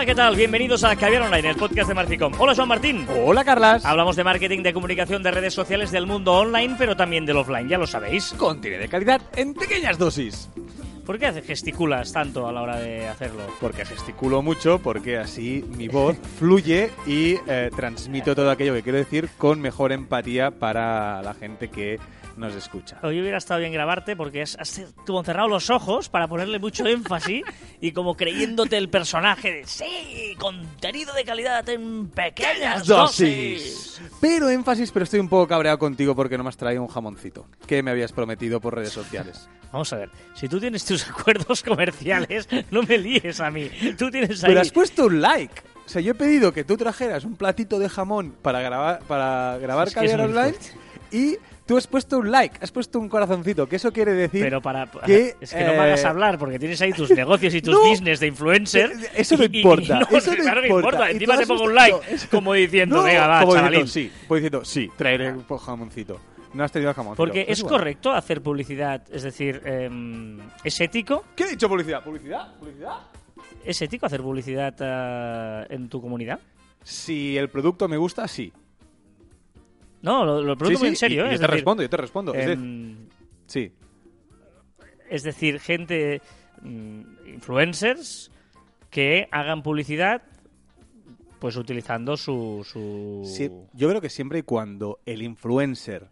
Hola, ¿qué tal? Bienvenidos a Caviar Online, el podcast de Marficom. Hola, Juan Martín. Hola, Carlas. Hablamos de marketing, de comunicación, de redes sociales, del mundo online, pero también del offline, ya lo sabéis. Contenido de calidad en pequeñas dosis. ¿Por qué gesticulas tanto a la hora de hacerlo? Porque gesticulo mucho, porque así mi voz fluye y eh, transmito todo aquello que quiero decir con mejor empatía para la gente que nos escucha. Hoy hubiera estado bien grabarte porque has, has como cerrado los ojos para ponerle mucho énfasis y como creyéndote el personaje de sí, contenido de calidad en pequeñas dosis. Pero énfasis, pero estoy un poco cabreado contigo porque no me has traído un jamoncito que me habías prometido por redes sociales. Vamos a ver, si tú tienes tus acuerdos comerciales, no me líes a mí. Tú tienes ahí... Pero has puesto un like. O sea, yo he pedido que tú trajeras un platito de jamón para grabar, para grabar Es que Caviar Online y tú has puesto un like, has puesto un corazoncito, que eso quiere decir Pero para... que, es que no me hagas eh, hablar porque tienes ahí tus negocios y tus no. business de influencer. Eh, eso no y- y- importa, no, eso no claro que importa. importa. Encima te pongo un like eso- como diciendo, venga, va, como chavalín. diciendo, sí, como diciendo, sí, traeré un jamoncito. No has tenido jamoncito. Porque es correcto hacer publicidad, es decir, em, ¿es ético? ¿Qué he dicho publicidad? ¿Publicidad? ¿Publicidad? ¿Es ético hacer publicidad eh, en tu comunidad? Si el producto me gusta, sí. No, lo, lo pregunto Sí, muy sí, en serio, y- ¿eh? y Es yo te decir, respondo, yo te respondo. Es de- em, sí. es decir, gente, mm, influencers, que hagan publicidad pues utilizando su... su... Sí, yo creo que siempre y cuando el influencer,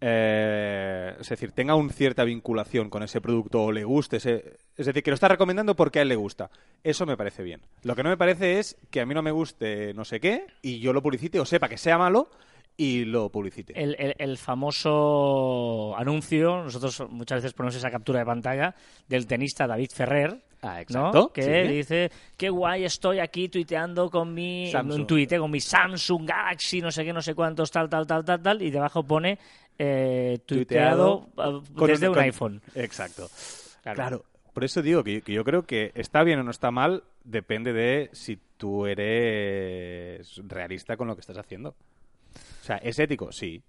eh, es decir, tenga una cierta vinculación con ese producto o le guste, ese- es decir, que lo está recomendando porque a él le gusta, eso me parece bien. Lo que no me parece es que a mí no me guste no sé qué y yo lo publicite o sepa que sea malo y lo publicite. El, el- el famoso anuncio, nosotros muchas veces ponemos esa captura de pantalla del tenista David Ferrer, Ah, ¿no? exacto, Que sí. dice, qué guay estoy aquí tuiteando con mi Samsung. un tuite con mi Samsung Galaxy, no sé qué, no sé cuántos, tal, tal, tal, tal, tal, y debajo pone eh, tuiteado, eh, con desde un, con- iPhone. Exacto. Claro. Claro. Por eso digo que, que yo creo que está bien o no está mal, depende de si tú eres realista con lo que estás haciendo. O sea, ¿es ético? Sí.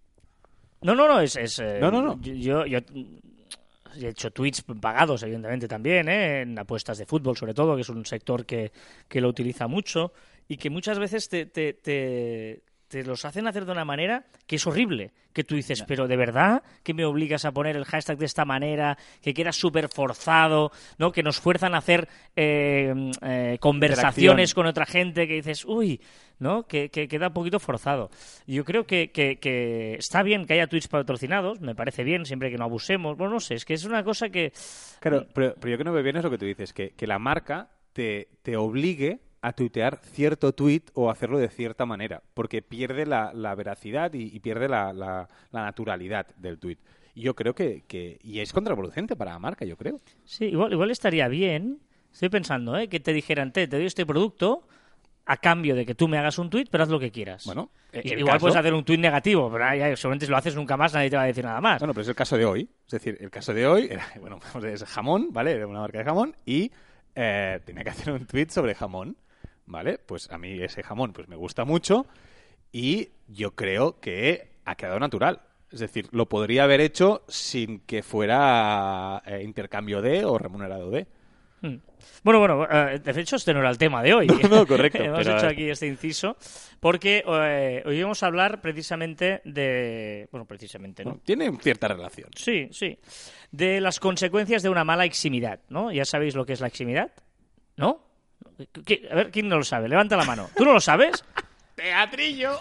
No, no, no, es... es, eh, No, no, no. Yo, yo he hecho tweets pagados, evidentemente, también, ¿eh? en apuestas de fútbol, sobre todo, que es un sector que, que lo utiliza mucho y que muchas veces te, te, te, te los hacen hacer de una manera que es horrible. Que tú dices, pero de verdad que me obligas a poner el hashtag de esta manera, que queda súper forzado, ¿no? que nos fuerzan a hacer eh, eh, conversaciones con otra gente, que dices, uy, ¿no? Que, que queda un poquito forzado. Yo creo que, que, que está bien que haya tweets patrocinados, me parece bien, siempre que no abusemos. Bueno, no sé, es que es una cosa que... Claro, pero, pero yo que no veo bien es lo que tú dices, que, que la marca te, te obligue a tuitear cierto tweet o hacerlo de cierta manera, porque pierde la, la veracidad y, y pierde la, la- la naturalidad del tweet. Y yo creo que, que... Y es contraproducente para la marca, yo creo. Sí, igual, igual estaría bien, estoy pensando, ¿eh? que te dijeran, te, te doy este producto a cambio de que tú me hagas un tweet, pero haz lo que quieras. Bueno, el igual caso- puedes hacer un tweet negativo, pero ahí, seguramente si lo haces nunca más nadie te va a decir nada más. Bueno, pero es el caso de hoy. Es decir, el caso de hoy era, bueno, es jamón, ¿vale? Era una marca de jamón y eh, tenía que hacer un tweet sobre jamón, ¿vale? Pues a mí ese jamón pues me gusta mucho y yo creo que ha quedado natural. Es decir, lo podría haber hecho sin que fuera eh, intercambio de o remunerado de. Hmm. Bueno, bueno, eh, de hecho este no era el tema de hoy. No, no, correcto, hemos pero- hecho aquí este inciso porque eh, hoy vamos a hablar precisamente de... Bueno, precisamente, ¿no? Tiene cierta relación. Sí, sí. De las consecuencias de una mala eximidad, ¿no? ¿Ya sabéis lo que es la eximidad? ¿No? ¿Qui- A ver, ¿quién no lo sabe? Levanta la mano. ¿Tú no lo sabes? ¡Teatrillo!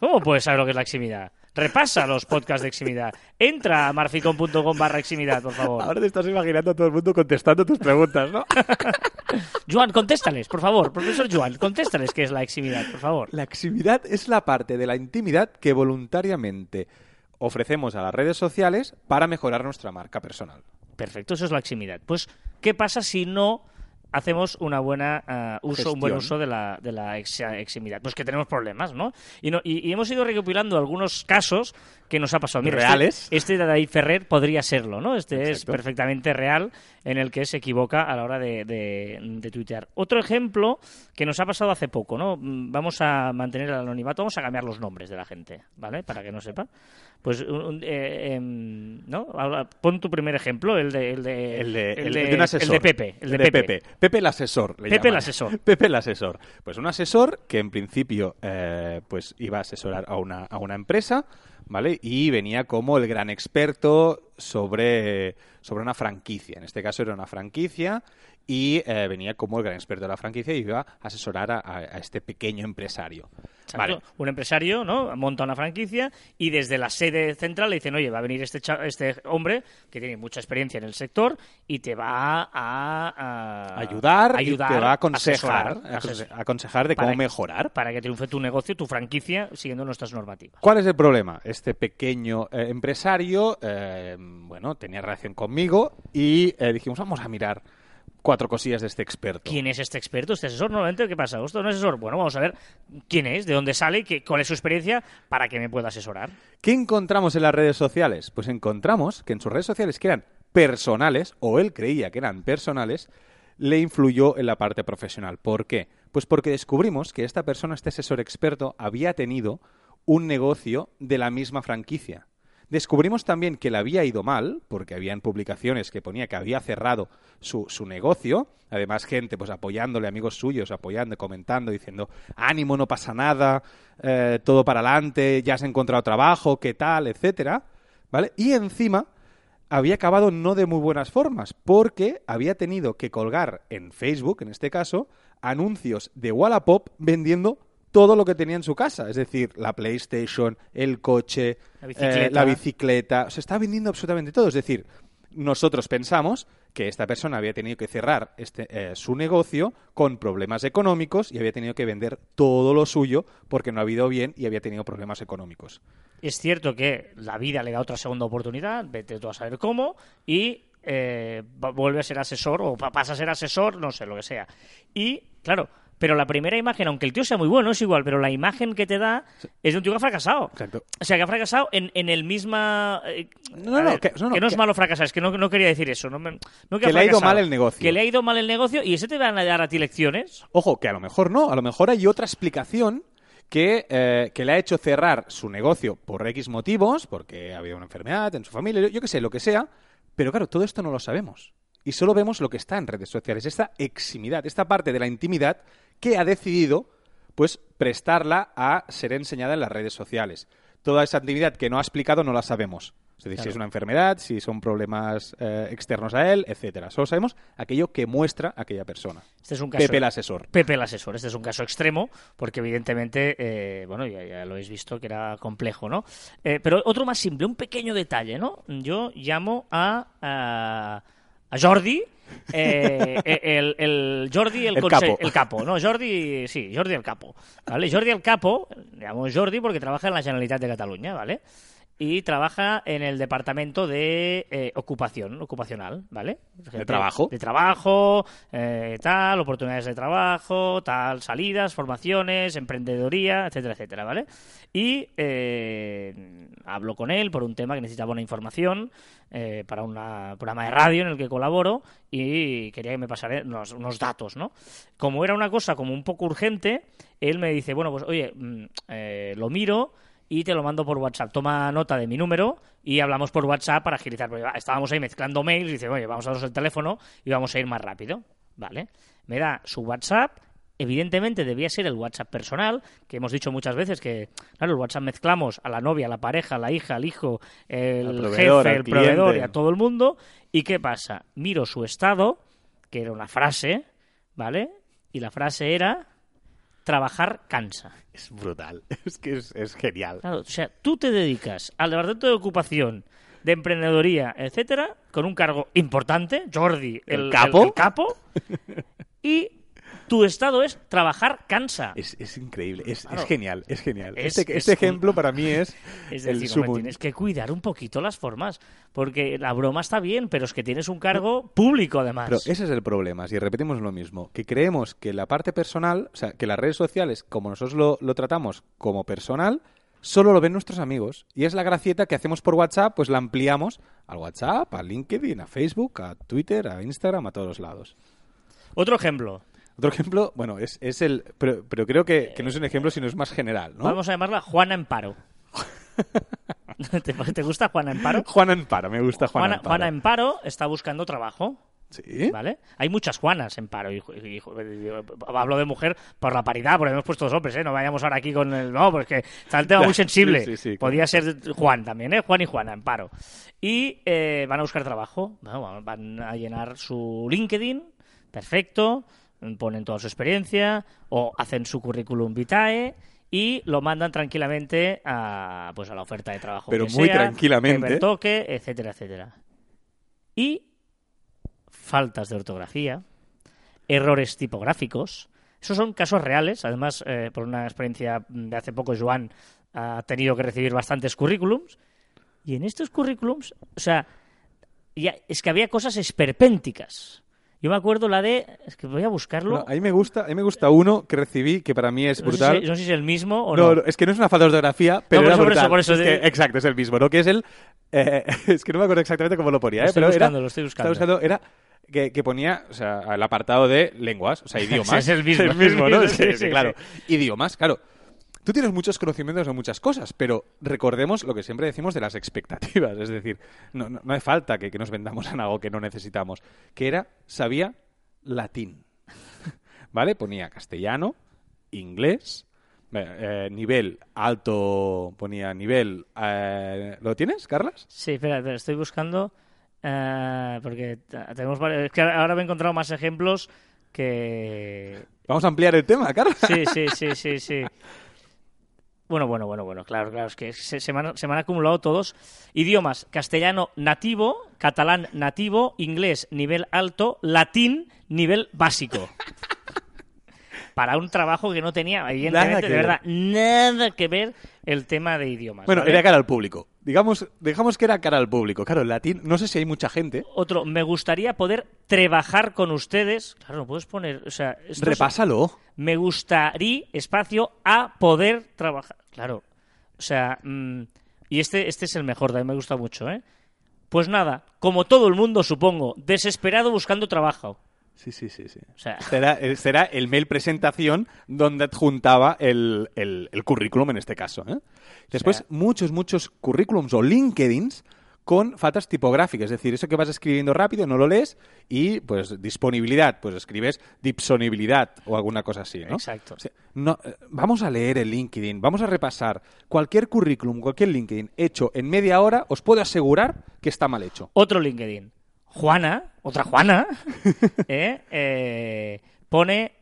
¿Cómo puedes saber lo que es la eximidad? Repasa los podcasts de eximidad. Entra a marficon.com barra eximidad, por favor. Ahora te estás imaginando a todo el mundo contestando tus preguntas, ¿no? Joan, contéstales, por favor. Profesor Joan, contéstales qué es la eximidad, por favor. La eximidad es la parte de la intimidad que voluntariamente ofrecemos a las redes sociales para mejorar nuestra marca personal. Perfecto, eso es la eximidad. Pues, ¿qué pasa si no hacemos una buena ah, uso, un buen uso de la, de la ex- eximidad? Pues que tenemos problemas, ¿no? Y, no- y- y hemos ido recopilando algunos casos que nos ha pasado. Mira, este- Reales. Este, de David Ferrer podría serlo, ¿no? Este es perfectamente real en el que se equivoca a la hora de, de, de tuitear. Otro ejemplo que nos ha pasado hace poco, ¿no? Mm, Vamos a mantener el anonimato, vamos a cambiar los nombres de la gente, ¿vale? Para que no sepa. Pues, un- un- eh, em, ¿no? Habla- Pon tu primer ejemplo, el de... El de, El de, el el de- de un asesor. el de Pepe. El de, Pepe. Pepe el asesor. le Pepe el asesor. Pepe el asesor. Pues un asesor que en principio eh, pues iba a asesorar a una, a una empresa, ¿vale? Y venía como el gran experto sobre, sobre una franquicia. En este caso era una franquicia y eh, venía como el gran experto de la franquicia y iba a asesorar a, a- a este pequeño empresario. Vale. Un empresario, ¿no? Monta una franquicia y desde la sede central le dicen, oye, va a venir este, cha- este hombre que tiene mucha experiencia en el sector y te va a, a- Ayudar, ayudar, y te va a aconsejar, asesorar, aconse- aconsejar de cómo que- mejorar. para que triunfe tu negocio, tu franquicia, siguiendo nuestras normativas. ¿Cuál es el problema? Este pequeño eh, empresario, eh, bueno, tenía relación conmigo y eh, dijimos, vamos a mirar cuatro cosillas de este experto. ¿Quién es este experto, este asesor? Normalmente, ¿qué pasa? ¿Esto no es asesor? Bueno, vamos a ver quién es, de dónde sale, qué, cuál es su experiencia para que me pueda asesorar. ¿Qué encontramos en las redes sociales? Pues encontramos que en sus redes sociales, que eran personales, o él creía que eran personales, le influyó en la parte profesional. ¿Por qué? Pues porque descubrimos que esta persona, este asesor experto, había tenido un negocio de la misma franquicia. Descubrimos también que le había ido mal, porque habían publicaciones que ponía que había cerrado su, negocio. Además, gente pues apoyándole, amigos suyos, apoyando, comentando, diciendo, ánimo, no pasa nada, eh, todo para adelante, ya has encontrado trabajo, qué tal, etcétera. ¿Vale? Y encima había acabado no de muy buenas formas, porque había tenido que colgar en Facebook, en este caso, anuncios de Wallapop vendiendo todo lo que tenía en su casa, es decir, la PlayStation, el coche, La bicicleta. eh, la bicicleta, se está vendiendo absolutamente todo, es decir, nosotros pensamos que esta persona había tenido que cerrar este, eh, su negocio con problemas económicos y había tenido que vender todo lo suyo porque no ha habido bien y había tenido problemas económicos. Es cierto que la vida le da otra segunda oportunidad, vete tú a saber cómo, y eh, vuelve a ser asesor o pa- pasa a ser asesor, no sé, lo que sea. Y, claro, pero la primera imagen, aunque el tío sea muy bueno, es igual, pero la imagen que te da es de un tío que ha fracasado. Exacto. O sea, que ha fracasado en, en el misma... eh, No, no, ver, que- no, no, es que- malo fracasar, es que no, no quería decir eso. No me- no Que le ha ido mal el negocio. Que le ha ido mal el negocio y ese te van a dar a ti lecciones. Ojo, que a lo mejor no, a lo mejor hay otra explicación que, eh, que le ha hecho cerrar su negocio por X motivos, porque ha habido una enfermedad en su familia, yo, yo qué sé, lo que sea, pero claro, todo esto no lo sabemos. Y solo vemos lo que está en redes sociales, esta eximidad, esta parte de la intimidad que ha decidido pues prestarla a ser enseñada en las redes sociales. Toda esa intimidad que no ha explicado no la sabemos. Es decir, si es una enfermedad, si son problemas eh, externos a él, etcétera. Solo sabemos aquello que muestra aquella persona. Este es un caso... Pepe el asesor. Pepe el asesor. Este es un caso extremo, porque evidentemente, eh, bueno, ya, ya lo habéis visto que era complejo, ¿no? Eh, pero otro más simple, un pequeño detalle, ¿no? Yo llamo a, a, a Jordi, eh, el, el Jordi el, El capo. el capo, ¿no? Jordi, sí, Jordi el capo, ¿vale? Jordi el capo, le llamo Jordi porque trabaja en la Generalitat de Cataluña, ¿vale? Y trabaja en el departamento de eh, ocupación, ocupacional, ¿vale? Gente- trabajo. De trabajo, eh, tal, oportunidades de trabajo, tal, salidas, formaciones, emprendedoría, etcétera, etcétera, ¿vale? Y eh, hablo con él por un tema que necesitaba una información eh, para un programa de radio en el que colaboro y quería que me pasara unos, unos datos, ¿no? Como era una cosa como un poco urgente, él me dice, bueno, pues oye, mm, lo miro y te lo mando por WhatsApp. Toma nota de mi número y hablamos por WhatsApp para agilizar. Porque estábamos ahí mezclando mails y dice, oye, vamos a daros el teléfono y vamos a ir más rápido. Vale. Me da su WhatsApp. Evidentemente debía ser el WhatsApp personal, que hemos dicho muchas veces que, claro, el WhatsApp mezclamos a la novia, a la pareja, a la hija, al hijo, el jefe, el proveedor y a todo el mundo. ¿Y qué pasa? Miro su estado, que era una frase, ¿vale? Y la frase era, trabajar cansa. Es brutal. Es que es, es genial. Claro, o sea, tú te dedicas al departamento de ocupación, de emprendedoría, etcétera, con un cargo importante, Jordi, el, ¿El capo? el capo, y tu estado es trabajar cansa. Es, es increíble, es, Claro. es genial, es genial. Es- este es este ejemplo para mí es, Es el decir, hombre, sumum. tienes que cuidar un poquito las formas, porque la broma está bien, pero es que tienes un cargo público además. Pero ese es el problema, si repetimos lo mismo, que creemos que la parte personal, o sea, que las redes sociales, como nosotros lo, lo tratamos como personal, solo lo ven nuestros amigos. Y es la gracieta que hacemos por WhatsApp, pues la ampliamos al WhatsApp, a LinkedIn, a Facebook, a Twitter, a Instagram, a todos los lados. Otro ejemplo, Otro ejemplo, bueno, es, es el... Pero, pero creo que, que no es un ejemplo, sino es más general, ¿no? vamos a llamarla Juana Emparo. ¿Te, te gusta Juana Emparo? Juan Amparo, me gusta Juan Juana, Amparo. Juana Emparo está buscando trabajo. Sí. ¿Vale? Hay muchas Juanas en paro. Y, y- y- hablo de mujer por la paridad, porque hemos puesto dos hombres, ¿eh? No vayamos ahora aquí con el. No, porque está el tema muy sensible. Sí, sí, Podría ser Juan también, ¿eh? Juan y Juana en paro. Y eh, van a buscar trabajo. Bueno, van a llenar su LinkedIn. Perfecto. Ponen toda su experiencia. O hacen su currículum vitae. Y lo mandan tranquilamente a, pues a la oferta de trabajo. Pero que muy sea, tranquilamente. que me toque, etcétera, etcétera. Y faltas de ortografía, errores tipográficos. Esos son casos reales. Además, eh, por una experiencia de hace poco, Joan ha tenido que recibir bastantes currículums. Y en estos currículums, o sea, ya, es que había cosas esperpénticas. Yo me acuerdo la de. Es que voy a buscarlo. No, a mí me gusta, a mí me gusta uno que recibí que para mí es no, sé brutal. si, no sé si es el mismo o No, no. es que no es una falta de ortografía, pero por era eso, por eso, por eso Es que- exacto, es el mismo, ¿no? Que es el... eh, es que no me acuerdo exactamente cómo lo ponía, Lo ¿eh? estoy pero buscando, era, lo estoy estaba buscando. Era que, que ponía, o sea, el apartado de lenguas, o sea, idiomas. Es el mismo, el mismo, ¿no? sí, sí. claro, idiomas, claro. Tú tienes muchos conocimientos de muchas cosas, pero recordemos lo que siempre decimos de las expectativas. Es decir, no, no, no hace falta que, que nos vendamos en algo que no necesitamos. Que era, sabía latín. ¿Vale? Ponía castellano, inglés, eh, eh, nivel alto, ponía nivel... eh, ¿Lo tienes, Carlas? Sí, espera, espera, estoy buscando. eh, porque tenemos varios- Es que ahora me he encontrado más ejemplos que. Vamos a ampliar el tema, Carlas. Sí, sí, sí, sí, sí. Bueno, bueno, bueno, bueno, claro, claro, es que se, se me han, se me han acumulado todos. Idiomas, castellano nativo, catalán nativo, inglés nivel alto, latín nivel básico. Para un trabajo que no tenía, evidentemente, de ver. verdad, nada que ver el tema de idiomas. Bueno, ¿vale? era cara al público. Digamos, dejamos que era cara al público. Claro, latín, no sé si hay mucha gente. Otro, me gustaría poder trabajar con ustedes. Claro, no puedes poner, o sea, esto es- Repásalo. me gustaría espacio a poder trabajar. Claro, o sea, mm, y este, este es el mejor, también me gusta mucho, ¿eh? Pues nada, como todo el mundo, supongo, desesperado buscando trabajo. Sí, sí, sí, sí. O sea, Será, eh, será el mail presentación donde adjuntaba el, el- el currículum en este caso. ¿eh? Después, sea- muchos, muchos currículums o LinkedIns con faltas tipográficas. Es decir, eso que vas escribiendo rápido no lo lees y, pues, disponibilidad. Pues escribes disponibilidad o alguna cosa así, ¿no? Exacto. O sea, no, eh, vamos a leer el LinkedIn, vamos a repasar cualquier currículum, cualquier LinkedIn hecho en media hora, os puedo asegurar que está mal hecho. otro LinkedIn. Juana, otra Juana, ¿eh? Eh, pone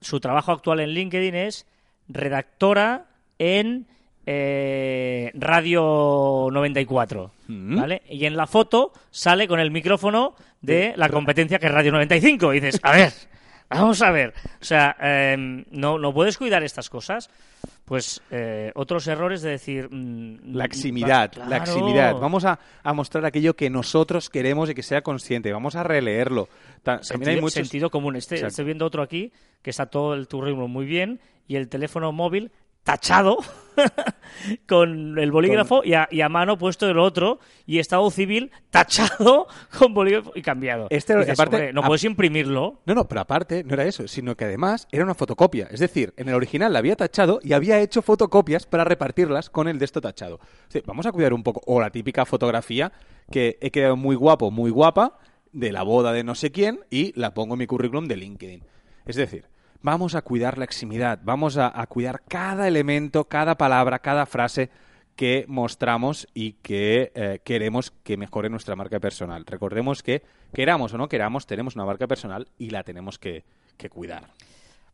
su trabajo actual en LinkedIn es redactora en eh, Radio 94, Mm. ¿vale? Y en la foto sale con el micrófono de la competencia que es Radio 95. Y dices, a ver, vamos a ver. O sea, em, ¿no, ¿no puedes cuidar estas cosas? Pues eh, otros errores de decir... mm, La eximidad, claro. la eximidad. Vamos a, a mostrar aquello que nosotros queremos y que sea consciente. Vamos a releerlo. Ta- También Sentido, hay muchos... sentido común. Este, estoy viendo otro aquí que está todo el currículum muy bien y el teléfono móvil tachado con el bolígrafo y, a, y a mano puesto el otro y estado civil tachado con bolígrafo y cambiado. Este, Dices, aparte, "Hombre, no a- puedes imprimirlo. No, no, pero aparte no era eso, sino que además era una fotocopia. Es decir, en el original la había tachado y había hecho fotocopias para repartirlas con el de esto tachado. Vamos a cuidar un poco. O la típica fotografía que he quedado muy guapo, muy guapa, de la boda de no sé quién y la pongo en mi currículum de LinkedIn. Es decir, vamos a cuidar la eximidad, vamos a, cuidar cada elemento, cada palabra, cada frase que mostramos y que eh, queremos que mejore nuestra marca personal. Recordemos que, queramos o no queramos, tenemos una marca personal y la tenemos que cuidar.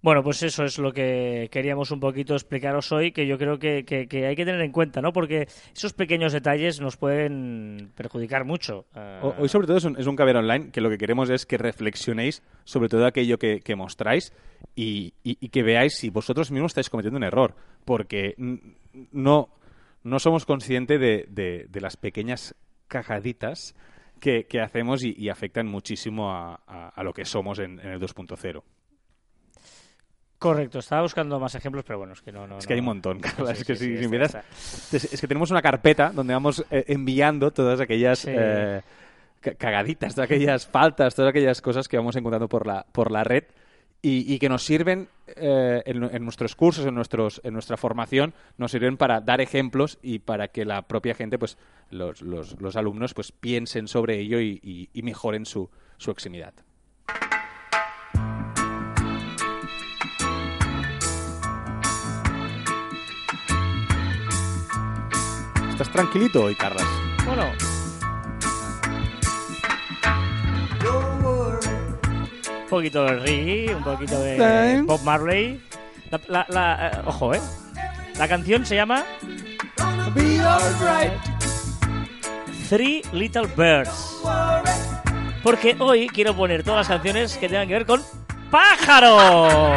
Bueno, pues eso es lo que queríamos un poquito explicaros hoy, que yo creo que, hay que tener en cuenta, ¿no? Porque esos pequeños detalles nos pueden perjudicar mucho. Eh, Hoy sobre todo es un, es caber online que lo que queremos es que reflexionéis sobre todo aquello que, mostráis y, que veáis si vosotros mismos estáis cometiendo un error, porque no, no somos conscientes de, las pequeñas cagaditas que, hacemos y, afectan muchísimo a lo que somos en, en el 2.0. Correcto, estaba buscando más ejemplos, pero bueno, es que no... no Es que hay un montón, Carla, Sí, es que sí, si, miras-. Es, que tenemos una carpeta donde vamos eh, enviando todas aquellas eh, ca- cagaditas, todas aquellas faltas, todas aquellas cosas que vamos encontrando por la, por la red y, y que nos sirven eh, en, en nuestros cursos, en, nuestros, en nuestra formación, nos sirven para dar ejemplos y para que la propia gente, pues los, los, los alumnos, pues piensen sobre ello y, y- y mejoren su, su eximidad. Tranquilito hoy, Carlas. Bueno. Un poquito de reggae, un poquito de. Bob Marley. La, la- la- eh, ojo, ¿eh? La canción se llama Three Little Birds. Porque hoy quiero poner todas las canciones que tengan que ver con pájaros.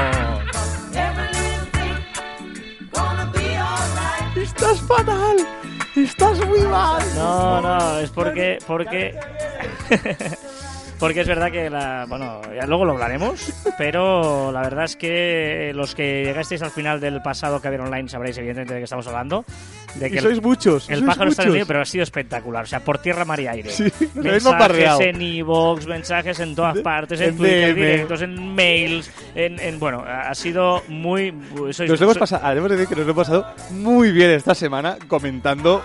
Estás fatal. Estás muy mal. No, no, es porque porque porque es verdad que la bueno, ya luego lo hablaremos, pero la verdad es que los que llegasteis al final del pasado que había online sabréis evidentemente de qué estamos hablando, de Y que sois el, muchos. el sois pájaro está en el muchos. medio, pero ha sido espectacular, o sea, por tierra, mar y aire. Sí, mensajes en iVoox, mensajes en todas De- partes, en en Twitter, DM. directos, en mails, en, en- bueno, ha sido muy sois- Nos lo hemos sois- pasado, debemos decir que nos lo hemos pasado muy bien esta semana comentando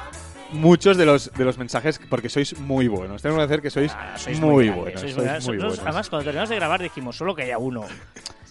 muchos de los de los mensajes porque sois muy buenos. Tengo que decir que sois, Ah, sois muy, grandes, buenos. sois muy Nosotros. Además, cuando terminamos de grabar dijimos solo que haya uno.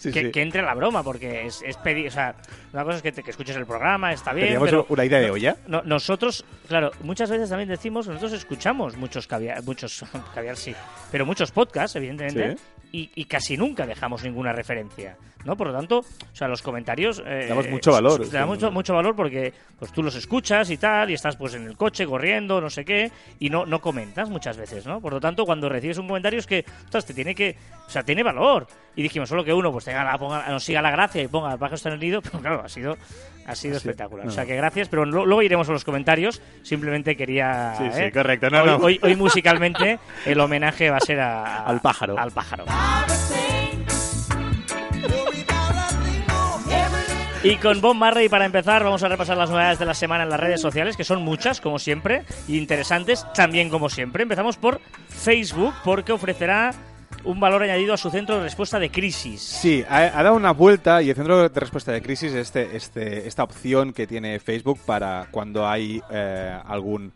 Sí, que, sí. que entre la broma, porque es, es pedir. O sea, una cosa es que, te- que escuches el programa, está bien. Teníamos pero una idea de olla. no- nosotros, claro, muchas veces también decimos nosotros escuchamos muchos caviar, muchos caviar sí, pero muchos podcasts, evidentemente, y, y casi nunca dejamos ninguna referencia, ¿no? Por lo tanto, o sea, los comentarios eh, Damos mucho valor. Le damos mucho, mucho valor porque pues tú los escuchas y tal, y estás pues en el coche corriendo, no sé qué, y no, no comentas muchas veces, ¿no? Por lo tanto, cuando recibes un comentario es que, ostras, te tiene que, o sea, tiene valor. Y dijimos solo que uno pues tenga la, ponga- nos siga la gracia y ponga el pájaro está en el nido, pero claro, ha sido, ha sido espectacular. no. O sea que gracias, pero lo- luego iremos a los comentarios. Simplemente quería. Sí, sí, ¿eh? correcto. No, hoy, no. hoy- hoy musicalmente el homenaje va a ser a- Al pájaro. Al pájaro. Y con Bob Marley para empezar vamos a repasar las novedades de la semana en las redes sociales, que son muchas, como siempre, y interesantes también como siempre. Empezamos por Facebook, porque ofrecerá un valor añadido a su centro de respuesta de crisis. Sí, ha, dado una vuelta y el centro de respuesta de crisis es este, este, esta opción que tiene Facebook para cuando hay eh, algún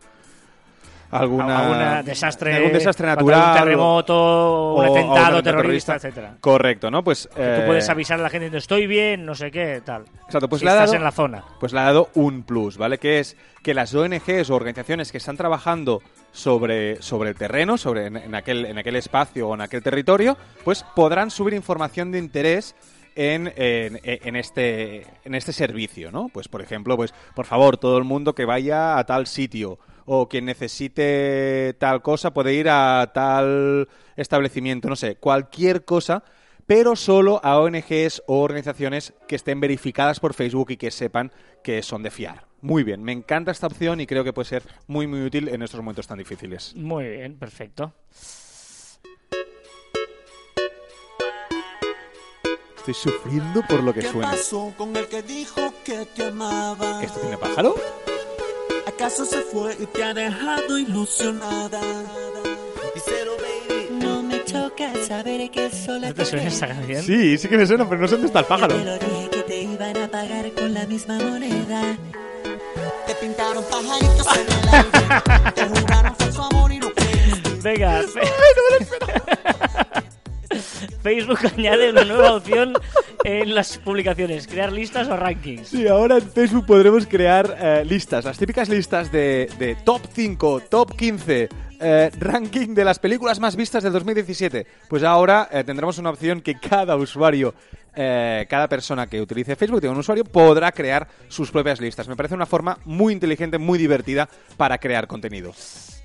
alguna Alguna desastre, algún desastre natural un terremoto, o- un atentado terrorista, etcétera. Correcto, ¿no? Pues eh, tú puedes avisar a la gente estoy bien, no sé qué, tal. Exacto, pues si le ha estás dado- en la zona. pues le ha dado un plus, ¿vale? Que es que las ONGs o organizaciones que están trabajando sobre, sobre el terreno, sobre en, en aquel, en aquel espacio o en aquel territorio, pues podrán subir información de interés en, en, en este, en este servicio, ¿no? Pues, por ejemplo, pues, por favor, todo el mundo que vaya a tal sitio o quien necesite tal cosa puede ir a tal establecimiento, no sé, cualquier cosa pero solo a ONGs o organizaciones que estén verificadas por Facebook y que sepan que son de fiar. Muy bien, me encanta esta opción y creo que puede ser muy muy útil en estos momentos tan difíciles. Muy bien, perfecto. Estoy sufriendo por lo que ¿Qué suena. pasó con el que dijo que te amaba? ¿Esto tiene pájaro? ¿Acaso se fue y te ha dejado ilusionada? Baby. No me choca saber que sola ¿No te suena esta canción? Sí, sí que me suena, pero no sé dónde está el pájaro. Te lo dije que te iban a pagar con la misma moneda. Te pintaron pajaritos en el aire. Te jugaron falso amor y no creíste. Venga. Facebook añade una nueva opción en las publicaciones, crear listas o rankings. Sí, ahora en Facebook podremos crear eh, listas, las típicas listas de, de top 5, top 15, eh, ranking de las películas más vistas del 2017. Pues ahora eh, tendremos una opción que cada usuario, eh, cada persona que utilice Facebook, tenga un usuario, podrá crear sus propias listas. Me parece una forma muy inteligente, muy divertida para crear contenido.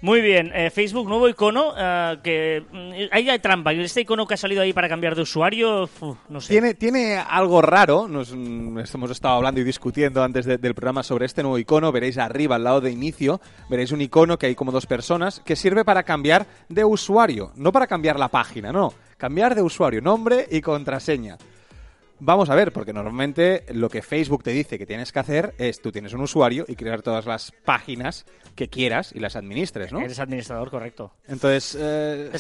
Muy bien, eh, Facebook, nuevo icono, eh, que mm, ahí hay trampa. Y Este icono que ha salido ahí para cambiar de usuario, uf, no sé. Tiene, tiene algo raro, nos mm, hemos estado hablando y discutiendo antes de- del programa sobre este nuevo icono, veréis arriba al lado de inicio, veréis un icono que hay como dos personas, que sirve para cambiar de usuario, no para cambiar la página, no, cambiar de usuario, nombre y contraseña. Vamos a ver, porque normalmente lo que Facebook te dice que tienes que hacer es tú tienes un usuario y crear todas las páginas que quieras y las administres, ¿no? Eres administrador, correcto. Entonces, eh,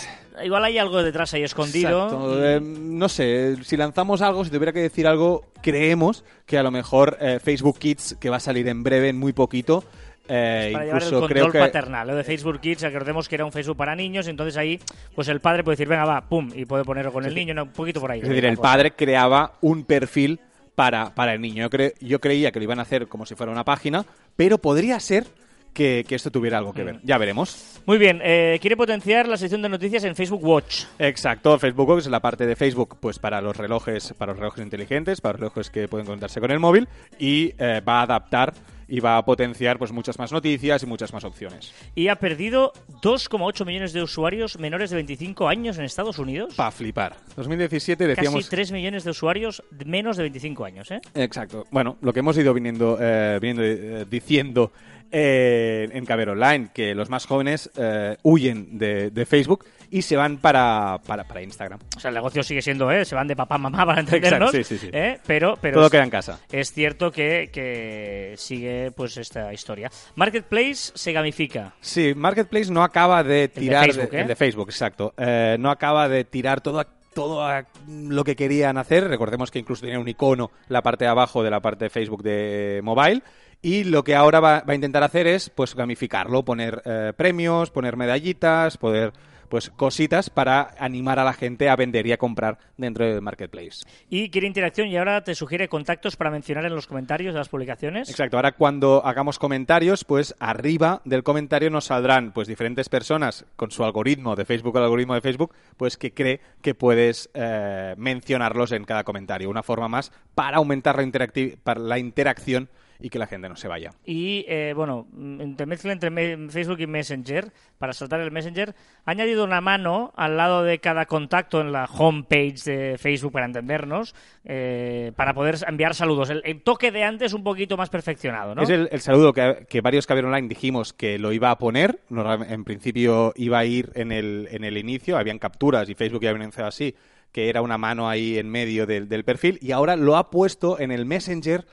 Igual hay algo detrás ahí escondido. Y- Eh, no sé, si lanzamos algo, si tuviera que decir algo, creemos que a lo mejor eh, Facebook Kids, que va a salir en breve, en muy poquito, eh, para llevar el incluso creo control que... paternal. Lo de Facebook Kids, recordemos que era un Facebook para niños, entonces ahí pues el padre puede decir, venga, va, pum, y puede ponerlo con el niño, un poquito por ahí. Es decir, el padre creaba un perfil para, para el niño. Yo, cre- yo creía que lo iban a hacer como si fuera una página, pero podría ser que, que esto tuviera algo que ver. Ya veremos. Muy bien, eh, quiere potenciar la sección de noticias en Facebook Watch. Exacto, Facebook Watch es la parte de Facebook pues para los relojes, para los relojes inteligentes, para los relojes que pueden conectarse con el móvil y eh, va a adaptar y va a potenciar pues muchas más noticias y muchas más opciones. Y ha perdido 2,8 millones de usuarios menores de 25 años en Estados Unidos. Pa flipar. 2017 decíamos Casi 3 millones de usuarios menos de 25 años, ¿eh? Exacto. Bueno, lo que hemos ido viniendo, eh, viniendo eh, diciendo eh, en Caber Online, que los más jóvenes eh, huyen de, de Facebook y se van para, para, para Instagram. O sea, el negocio sigue siendo, ¿eh? Se van de papá a mamá para entendernos. Exacto, sí, sí, sí. ¿eh? Pero, pero Todo es, queda en casa. es cierto que, que sigue pues esta historia. Marketplace se gamifica. Sí, Marketplace no acaba de tirar... Facebook, ¿eh? el de Facebook, exacto. Eh, no acaba de tirar todo todo lo que querían hacer. Recordemos que incluso tenía un icono la parte de abajo de la parte de Facebook de mobile. Y lo que ahora va, va a intentar hacer es pues gamificarlo, poner eh, premios, poner medallitas, poder pues cositas para animar a la gente a vender y a comprar dentro del marketplace. Y quiere interacción y ahora te sugiere contactos para mencionar en los comentarios de las publicaciones. Exacto, ahora cuando hagamos comentarios, pues arriba del comentario nos saldrán pues diferentes personas con su algoritmo de Facebook, el algoritmo de Facebook, pues que cree que puedes eh, mencionarlos en cada comentario. Una forma más para aumentar la, para la interacción y que la gente no se vaya. Y eh, bueno, mm, intermezcla entre me- Facebook y Messenger, para saltar el Messenger, ha añadido una mano al lado de cada contacto en la homepage de Facebook, para entendernos, eh, para poder enviar saludos. El, el toque de antes un poquito más perfeccionado, ¿no? Es el, el saludo que, que varios Caber Online dijimos que lo iba a poner. En principio iba a ir en el, en el inicio, habían capturas y Facebook ya había anunciado así, que era una mano ahí en medio del, del perfil, y ahora lo ha puesto en el Messenger,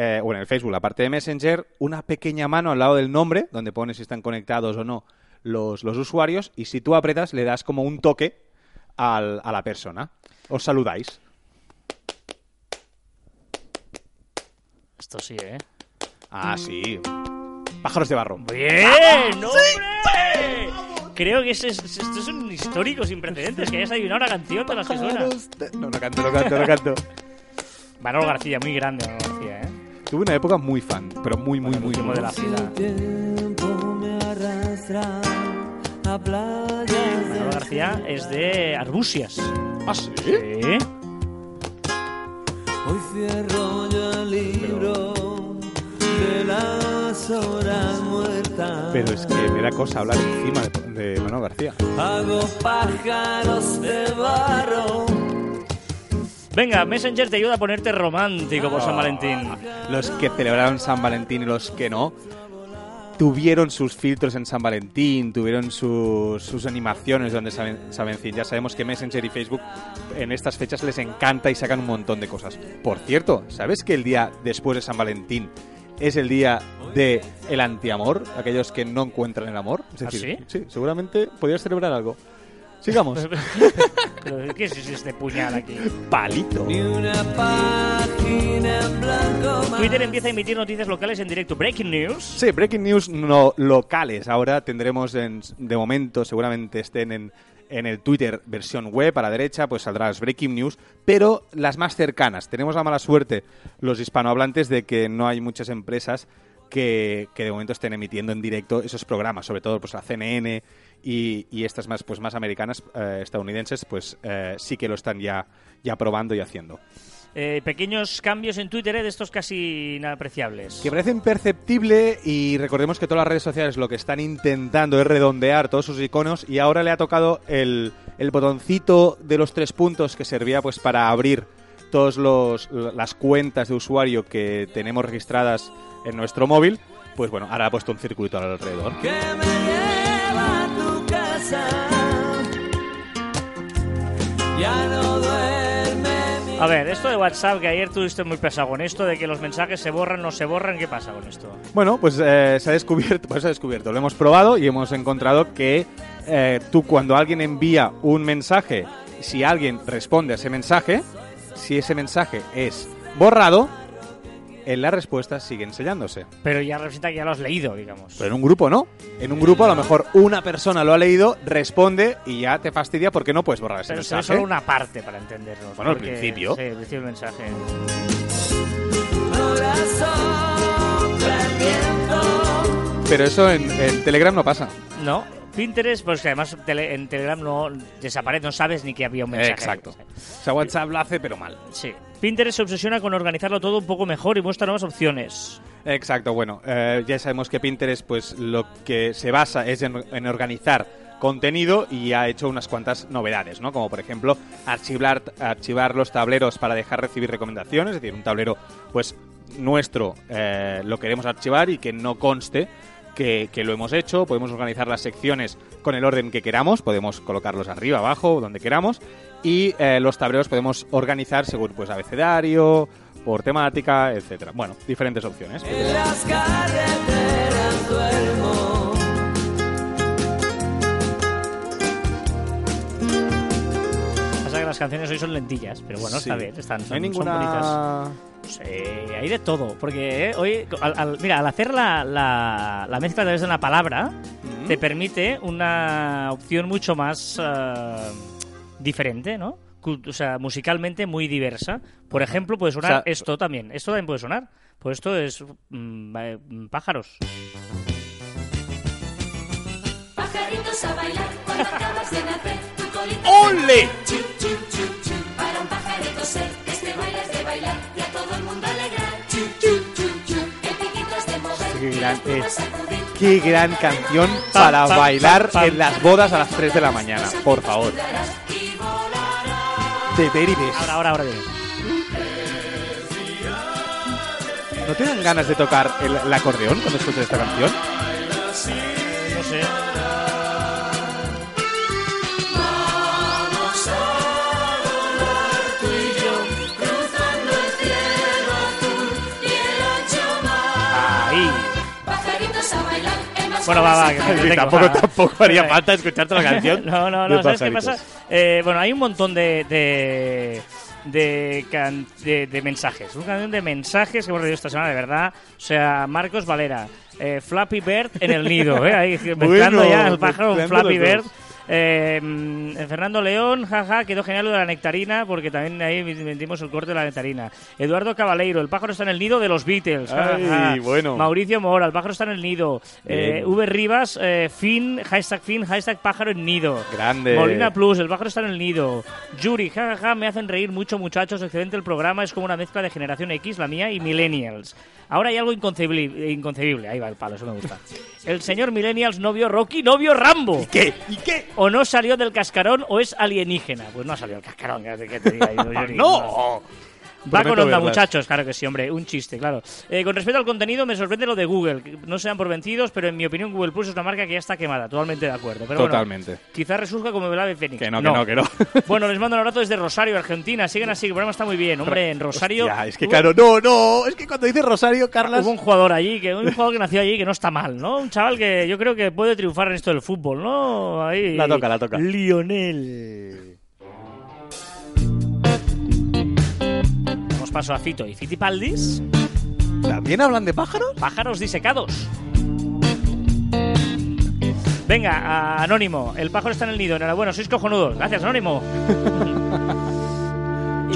eh, o en el Facebook, la parte de Messenger, una pequeña mano al lado del nombre, donde pone si están conectados o no los, los usuarios, y si tú apretas le das como un toque al- a la persona. Os saludáis. Esto sí, ¿eh? Ah, sí. Pájaros de barro. ¡Bien! ¡Hombre! Creo que ese es- estos son históricos sin precedentes, que hayas adivinado una canción de las que suena. No, no canto, no canto, no canto. Manolo García, muy grande Manolo García, ¿eh? Tuve una época muy fan, pero muy, muy, muy, muy. de la fila. Manolo García es de Arbusias. ¿Ah, sí? Sí. Hoy cierro yo el libro de las horas muertas. Pero es que me da cosa hablar encima de, de Manuel García. Hago pájaros de barro. Venga, Messenger te ayuda a ponerte romántico por San Valentín. Los que celebraron San Valentín y los que no tuvieron sus filtros en San Valentín, tuvieron sus, sus animaciones donde San Valentín. Ya sabemos que Messenger y Facebook en estas fechas les encanta y sacan un montón de cosas. Por cierto, ¿sabes que el día después de San Valentín es el día de el antiamor? Aquellos que no encuentran el amor. Es ¿Ah, decir, sí? sí, seguramente podrías celebrar algo. Sigamos. Pero, ¿Qué es este puñal aquí? Palito. Ni una página en blanco más. Twitter empieza a emitir noticias locales en directo. Breaking news. Sí, breaking news no locales. Ahora tendremos, en- de momento, seguramente estén en, en el Twitter versión web a la derecha, pues saldrán las breaking news, pero las más cercanas. Tenemos la mala suerte, los hispanohablantes, de que no hay muchas empresas que, que de momento estén emitiendo en directo esos programas, sobre todo pues la CNN y, y estas más pues más americanas, eh, estadounidenses, pues eh, sí que lo están ya, ya probando y haciendo. Eh, pequeños cambios en Twitter, eh, de estos casi inapreciables. que parece imperceptible y recordemos que todas las redes sociales lo que están intentando es redondear todos sus iconos y ahora le ha tocado el, el botoncito de los tres puntos que servía pues para abrir todas las cuentas de usuario que tenemos registradas en nuestro móvil pues bueno ahora ha puesto un circuito alrededor que me lleva a tu casa. Ya no duerme mi A ver, esto de WhatsApp, que ayer tuviste muy pesado con esto, de que los mensajes se borran, no se borran, ¿qué pasa con esto? Bueno, pues eh, se ha descubierto, pues se ha descubierto, lo hemos probado y hemos encontrado que eh, tú cuando alguien envía un mensaje, si alguien responde a ese mensaje, si ese mensaje es borrado, en la respuesta sigue enseñándose. Pero ya representa que ya lo has leído, digamos. Pero en un grupo no. En un grupo a lo mejor una persona lo ha leído, responde y ya te fastidia porque no puedes borrar ese Pero mensaje. solo una parte para entendernos. Bueno, al principio. Sí, al principio del mensaje. el Pero eso en, en Telegram no pasa. No, Pinterest, pues que además tele- en Telegram no desaparece, no sabes ni que había un mensaje. Exacto. O sea, WhatsApp lo hace, pero mal. Sí. Pinterest se obsesiona con organizarlo todo un poco mejor y muestra nuevas opciones. Exacto, bueno, eh, ya sabemos que Pinterest, pues lo que se basa es en, en organizar contenido y ha hecho unas cuantas novedades, ¿no? Como por ejemplo archivar, archivar los tableros para dejar recibir recomendaciones, es decir, un tablero, pues nuestro eh, lo queremos archivar y que no conste que, que lo hemos hecho. Podemos organizar las secciones con el orden que queramos, podemos colocarlos arriba, abajo, donde queramos. Y eh, los tableros podemos organizar según pues abecedario, por temática, etcétera. Bueno, diferentes opciones. En las carreteras duermo. Pasa que las canciones hoy son lentillas, pero bueno, Sí. está bien, están, No son, hay son bonitas. Ninguna... Sí, hay de todo, porque eh, hoy, al, al- mira, al hacer la, la, la mezcla a través de una palabra, Mm. te permite una opción mucho más eh, diferente, ¿no? O sea, musicalmente muy diversa. Por ejemplo, puede sonar O sea, esto también. Esto también puede sonar. Pues esto es mm, eh, pájaros. Pajaritos a bailar cuando acabas de nacer. Tu colita ¡Ole! chu, chu, chu, chu. Para un pajarito ser, este baile es de bailar y a todo el mundo alegrar. Chu, chu, chu, chu. El piquito es de mover Qué y gran es. Qué canción para pam, bailar pam, en las bodas a las 3 de la mañana, por favor. De Beribes. Ahora, ahora, ahora viene. ¿No te dan ganas de tocar el, el acordeón cuando escuchas esta canción? No sé. Bueno, va, va, que me tampoco, va. tampoco haría falta escucharte la canción. No, no, no. ¿Sabes qué pasa? Eh, bueno, hay un montón de. de de, can- de, de mensajes. Un canción de mensajes que hemos recibido esta semana, de verdad. O sea, Marcos Valera, eh, Flappy Bird en el nido, ¿eh? Ahí mezclando Bueno, ya el pájaro Flappy Bird. dos. Eh, Fernando León, jaja, quedó genial lo de la nectarina, porque también ahí metimos el corte de la nectarina. Eduardo Cabaleiro, el pájaro está en el nido de los Beatles. ja, Ay, ja. bueno. Mauricio Mora, el pájaro está en el nido. Eh, v Rivas, eh, fin, hashtag fin, hashtag pájaro en nido. Grande. Molina Plus, el pájaro está en el nido. Yuri, jajaja, me hacen reír mucho, muchachos. Excelente el programa, es como una mezcla de generación X, la mía, y Millennials. Ahora hay algo inconcebible, inconcebible. Ahí va el palo, eso me gusta. El señor Millennials no vio Rocky, no vio Rambo. ¿Qué? ¿Y qué? O no salió del cascarón o es alienígena. Pues no ha salido del cascarón, ¿qué te- diga yo, Yuri? ¡No! Va con onda, verlas. muchachos, claro que sí, hombre, un chiste, claro. Eh, con respecto al contenido, me sorprende lo de Google. No sean por vencidos, pero en mi opinión Google Plus es una marca que ya está quemada, totalmente de acuerdo. Pero bueno, Totalmente. quizás resurja como el ave fénix. Que no, que no, que no. bueno, les mando un abrazo desde Rosario, Argentina. Siguen así, el programa está muy bien. Hombre, en Rosario Hostia, es que hubo- claro, no, no. Es que cuando dices Rosario, Carlas. hubo un jugador allí, que un jugador que nació allí que no está mal, ¿no? Un chaval que yo creo que puede triunfar en esto del fútbol, ¿no? Ahí. La toca, la toca. Lionel. Damos paso a Fito y Fitipaldis. ¿También hablan de pájaros? Pájaros disecados. Venga, Anónimo, el pájaro está en el nido. Enhorabuena, sois cojonudos. Gracias, Anónimo.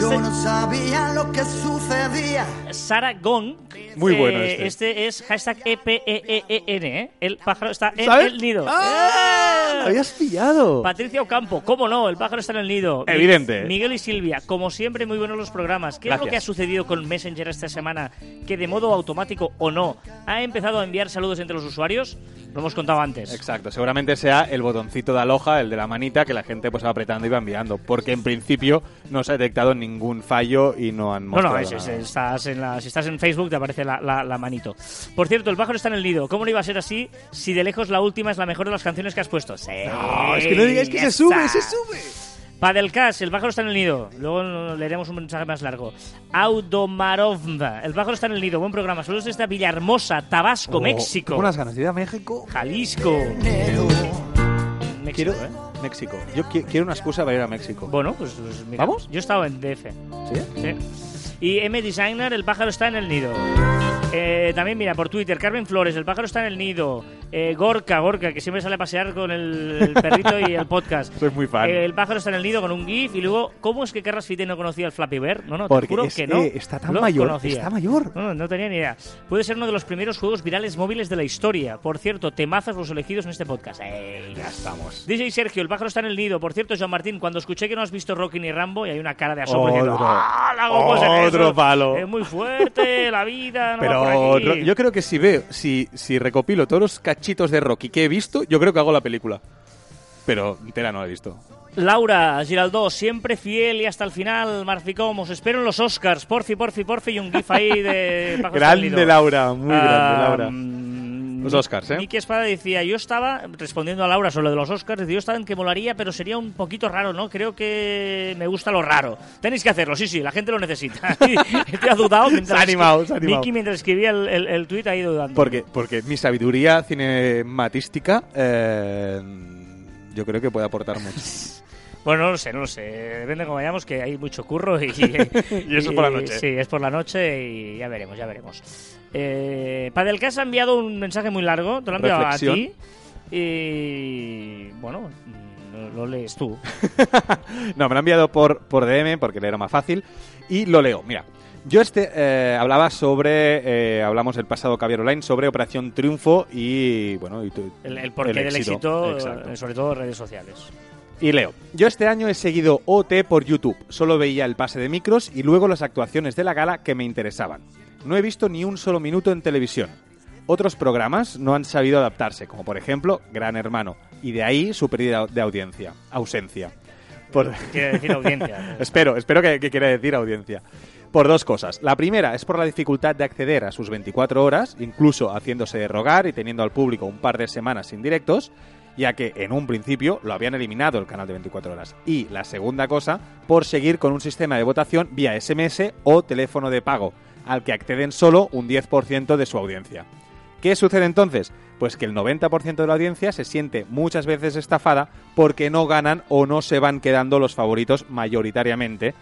Yo no sabía lo que sucedía. Sara Gong. Muy eh, bueno este. Este es hashtag EPEEN, ¿eh? El pájaro está en ¿Sabes? el nido. ¡Ah! ¡Eh! Lo habías pillado. Patricia Ocampo, ¿cómo no? El pájaro está en el nido. Evidente. Miguel y Silvia, como siempre, muy buenos los programas. ¿Qué es lo Gracias. que ha sucedido con Messenger esta semana que de modo automático o no ha empezado a enviar saludos entre los usuarios? Lo hemos contado antes. Exacto, seguramente sea el botoncito de aloja, el de la manita, que la gente pues va apretando y va enviando. Porque en principio no se ha detectado ningún fallo y no han No, mostrado no, es- es- estás en la- si estás en Facebook te aparece la, la- la manito. Por cierto, el pájaro está en el nido. ¿Cómo no iba a ser así si de lejos la última es la mejor de las canciones que has puesto? Sí, No, es que no digáis que se sube, se sube. Padelcas, el pájaro está en el nido. Luego leeremos un mensaje más largo. Audomarovna, el pájaro está en el nido. Buen programa. Saludos desde Villahermosa, Tabasco, México. Tengo unas ganas de ir a México. Jalisco. México, Quiero ¿eh? México. Yo qui- quiero una excusa para ir a México. Bueno, pues, pues mira, ¿Vamos? Yo he estado en DF. ¿Sí? Sí. Y M Designer, el pájaro está en el nido. Eh, también, mira, por Twitter, Carmen Flores, el pájaro está en el nido. Eh, Gorka, Gorka, que siempre sale a pasear con el, el perrito y el podcast. Soy muy fan. Eh, el pájaro está en el nido con un GIF. Y luego, ¿cómo es que Carras Fite no conocía el Flappy Bird? No, no, te Porque juro es que no. está tan mayor, conocía. está mayor. No, no, no tenía ni idea. Puede ser uno de los primeros juegos virales móviles de la historia. Por cierto, temazos los elegidos en este podcast. ¡Ey! Ya estamos. DJ Sergio, el pájaro está en el nido. Por cierto, Joan Martín, cuando escuché que no has visto Rocky ni Rambo, y hay una cara de asombro diciendo, Otro. ¡Ah, la Otro palo. Es muy fuerte, la vida, no Pero por aquí". Ro- yo creo que si veo, si, si recopilo todos los cachitos de Rocky que he visto, yo creo que hago la película. Pero entera no la he visto. Laura Giraldó, siempre fiel y hasta el final, Marficom, os espero en los Oscars, porfi, porfi, porfi, y un gif ahí de Paco Grande. Laura, muy grande Ah, Laura. Los Oscars, ¿eh? Miki Espada decía, yo estaba, respondiendo a Laura sobre lo de los Oscars, decía, yo estaba en que molaría, pero sería un poquito raro, ¿no? Creo que me gusta lo raro. Tenéis que hacerlo, sí, sí, la gente lo necesita. Te ha dudado mientras... Se ha animado, se ha animado. Mientras escribía el, el, el tuit, ha ido dudando. Porque, porque mi sabiduría cinematística eh, yo creo que puede aportar mucho. Bueno, no lo sé, no lo sé. Depende de cómo vayamos, que hay mucho curro y... Y eso es por la noche. Sí, es por la noche y ya veremos, ya veremos. Eh, Padelcas ha enviado un mensaje muy largo, te lo ha enviado a ti. Y bueno, lo, lo lees tú. No, me lo ha enviado por, por DM porque le era más fácil. Y lo leo. Mira, yo este eh, hablaba sobre. eh, hablamos el pasado Caviar Online sobre Operación Triunfo y. Bueno, y tu- El, el porqué del éxito, eh, sobre todo redes sociales. Y leo, yo este año he seguido OT por YouTube, solo veía el pase de micros y luego las actuaciones de la gala que me interesaban. No he visto ni un solo minuto en televisión. Otros programas no han sabido adaptarse, como por ejemplo Gran Hermano, y de ahí su pérdida de audiencia, ausencia. Por... Quiere decir audiencia. espero, espero que, que quiera decir audiencia. Por dos cosas. La primera es por la dificultad de acceder a sus 24 horas, incluso haciéndose de rogar y teniendo al público un par de semanas sin directos, ya que en un principio lo habían eliminado el canal de 24 horas. Y la segunda cosa, por seguir con un sistema de votación vía SMS o teléfono de pago, al que acceden solo un 10% de su audiencia. ¿Qué sucede entonces? Pues que el 90% de la audiencia se siente muchas veces estafada porque no ganan o no se van quedando los favoritos mayoritariamente,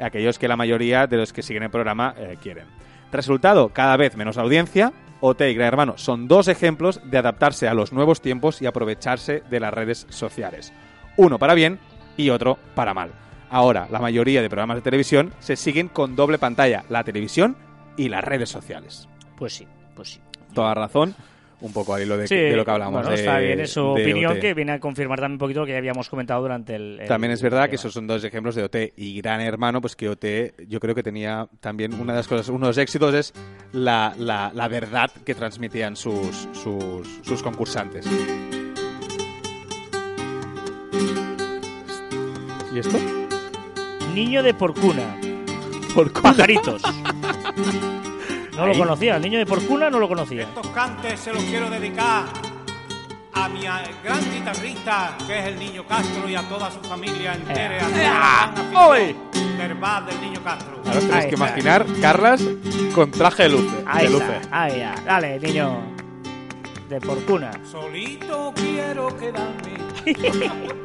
aquellos que la mayoría de los que siguen el programa eh, quieren. Resultado, cada vez menos audiencia. OT y Hermano son dos ejemplos de adaptarse a los nuevos tiempos y aprovecharse de las redes sociales. Uno para bien y otro para mal. Ahora, la mayoría de programas de televisión se siguen con doble pantalla, la televisión y las redes sociales. Pues sí, pues sí. Toda razón, un poco al hilo de, Sí, de lo que hablamos. bueno, de- está bien, es su opinión OT. que viene a confirmar también un poquito lo que ya habíamos comentado durante el... el- También es verdad que esos son dos ejemplos de OT y Gran Hermano, pues que OT yo creo que tenía también una de las cosas, uno de los éxitos es la, la- la verdad que transmitían sus, sus, sus concursantes. ¿Y esto? Niño de porcuna. Por culo. Pajaritos. No lo Ahí. conocía, el niño de porcuna no lo conocía. Estos cantes se los quiero dedicar a mi eh, gran guitarrista, que es el Niño Castro, y a toda su familia entera. a toda la gran afición del Niño Castro. Ahora tenéis Ahí que está. imaginar Carlas con traje de luce. Ahí de está, ahí ya. Dale, niño de porcuna. Solito quiero quedarme.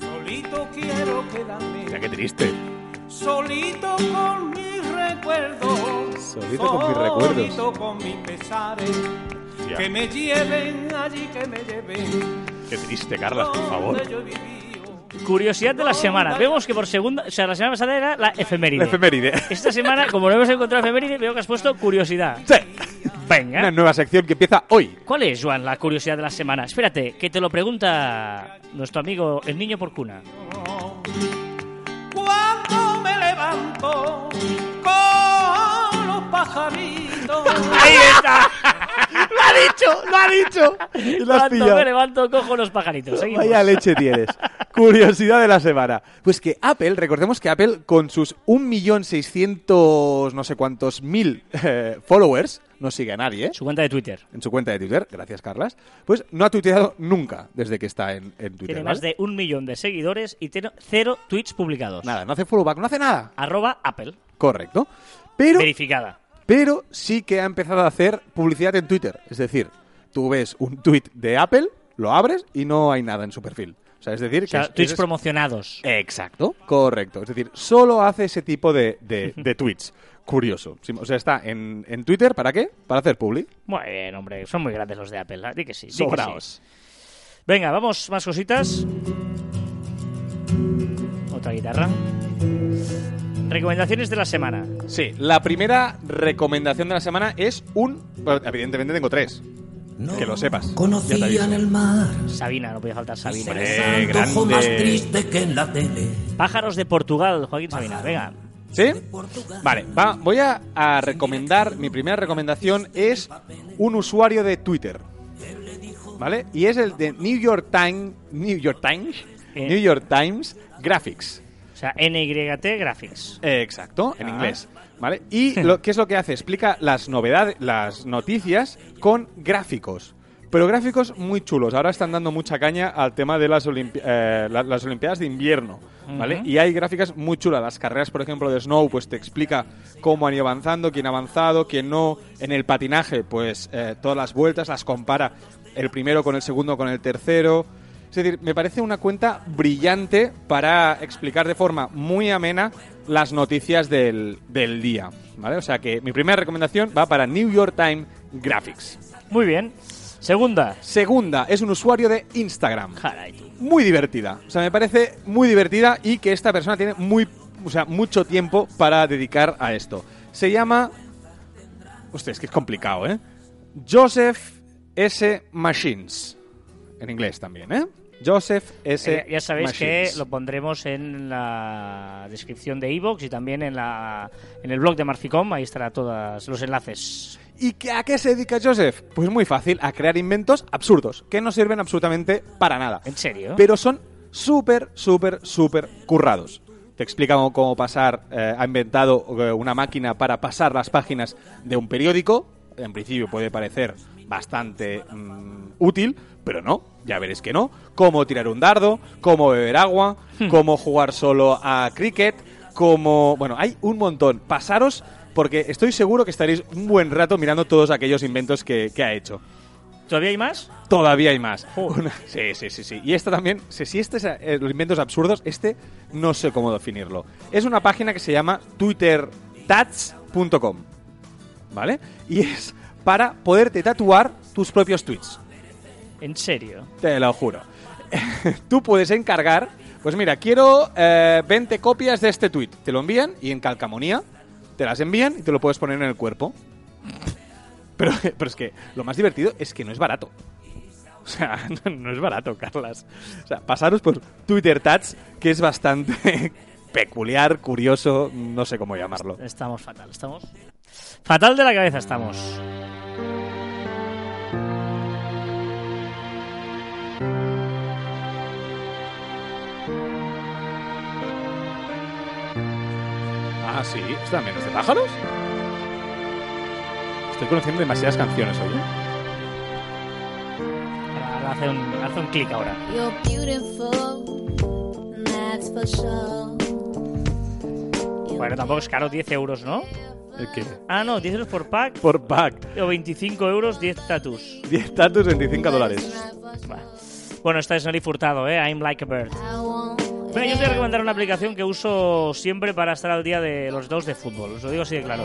Solito quiero quedarme. Mira qué triste. Solito con mis recuerdos. Solito con mis recuerdos. Solito con mis pesares. Ya. Que me lleven allí, que me lleven. Qué triste, Carlas, por favor. Curiosidad de la semana. Vemos que por segunda... O sea, la semana pasada era la efeméride. La efeméride. Esta semana, como no hemos encontrado efeméride, veo que has puesto curiosidad. Sí. Venga. Una nueva sección que empieza hoy. ¿Cuál es, Joan, la curiosidad de la semana? Espérate, que te lo pregunta nuestro amigo el niño porcuna. Cuando pajaritos. ¡Ahí está! ¡Lo ha dicho! ¡Lo ha dicho! Y lo has Cuando pillado. me levanto, cojo los pajaritos. Seguimos. Vaya leche tienes. Curiosidad de la semana. Pues que Apple, recordemos que Apple con sus 1.600.000 no sé cuántos mil eh, followers, no sigue a nadie, ¿eh? Su cuenta de Twitter. En su cuenta de Twitter, gracias Carlas, pues no ha tuiteado nunca desde que está en, en Twitter. Tiene ¿vale? más de un millón de seguidores y tiene cero tweets publicados. Nada, no hace followback, no hace nada. Arroba Apple. Correcto. Pero, Verificada. Pero sí que ha empezado a hacer publicidad en Twitter. Es decir, tú ves un tweet de Apple, lo abres y no hay nada en su perfil. O sea, es decir, O sea, que es- tweets promocionados. Exacto, correcto. Es decir, solo hace ese tipo de, de- de tweets. Curioso. O sea, está en, en Twitter, ¿para qué? Para hacer publi. Muy bien, hombre, son muy grandes los de Apple. ¿eh? Di que sí. di que Sobraos. sí. Venga, vamos, más cositas. Otra guitarra. Recomendaciones de la semana. Sí, la primera recomendación de la semana es un... bueno, evidentemente tengo tres. Que lo sepas. Ya te Conocían aviso. el mar. Sabina, no podía faltar Sabina. Hombre. Más grande. triste que en la tele. Pájaros de Portugal, Joaquín Sabina. Venga. ¿Sí? Vale, va- voy a, a recomendar, mi primera recomendación es un usuario de Twitter. ¿Vale? Y es el de New York Times, New York Times, Eh. New York Times Graphics. O sea, NYT Graphics. Eh, exacto, en Ah. inglés. ¿Vale? Y lo, ¿qué es lo que hace? Explica las novedades, las noticias con gráficos. Pero gráficos muy chulos. Ahora están dando mucha caña al tema de las, olimpi- eh, la- las Olimpiadas de invierno. ¿Vale? Y hay gráficas muy chulas. Las carreras, por ejemplo, de Snow, pues te explica cómo han ido avanzando, quién ha avanzado, quién no. En el patinaje, pues eh, todas las vueltas las compara el primero con el segundo con el tercero. Es decir, me parece una cuenta brillante para explicar de forma muy amena las noticias del, del día. ¿Vale? O sea que mi primera recomendación va para New York Times Graphics. Muy bien. Segunda. Segunda, es un usuario de Instagram. Caray. Muy divertida. O sea, me parece muy divertida y que esta persona tiene muy, o sea, mucho tiempo para dedicar a esto. Se llama. Hostia, es que es complicado, ¿eh? Joseph S. Machines. En inglés también, ¿eh? Joseph S. Eh, ya sabéis que lo pondremos en la descripción de iVoox y también en, la, en el blog de Marficom. Ahí estará todos los enlaces. ¿Y qué- a qué se dedica Joseph? Pues muy fácil, a crear inventos absurdos, que no sirven absolutamente para nada. ¿En serio? Pero son súper, súper, súper currados. Te explica cómo, cómo pasar, eh, ha inventado eh, una máquina para pasar las páginas de un periódico. En principio puede parecer bastante mm, útil, pero no, ya veréis que no. Cómo tirar un dardo, cómo beber agua, cómo jugar solo a cricket, cómo... Bueno, hay un montón. Pasaros porque estoy seguro que estaréis un buen rato mirando todos aquellos inventos que, que ha hecho. ¿Todavía hay más? Todavía hay más. Una- sí, sí, sí, sí. Y esta también, si, si este es eh, los inventos absurdos, este no sé cómo definirlo. Es una página que se llama twittertats.com. ¿Vale? Y es para poderte tatuar tus propios tweets. ¿En serio? Te lo juro. Tú puedes encargar, pues mira, quiero eh, 20 copias de este tweet. Te lo envían y en calcamonía te las envían y te lo puedes poner en el cuerpo. Pero, pero es que lo más divertido es que no es barato. O sea, no, no es barato, Carlas. O sea, pasaros por Twitter Tats, que es bastante peculiar, curioso, no sé cómo llamarlo. Estamos fatal, estamos. Fatal de la cabeza estamos. Ah, sí. ¿Esto también es de pájaros? Estoy conociendo demasiadas canciones hoy. Ahora, hace un, hace un clic ahora. You're beautiful, that's for sure. Bueno, tampoco es caro, 10 euros, ¿no? ¿El qué? Ah, no, 10 euros por pack Por pack. o 25 euros, 10 tatus. 10 tatus, 25 dólares. Bueno. Bueno, esta es Nelly Furtado, ¿eh? I'm like a bird. Bueno, yo os voy a recomendar una aplicación que uso siempre para estar al día de los dos de fútbol. Os lo digo así de claro.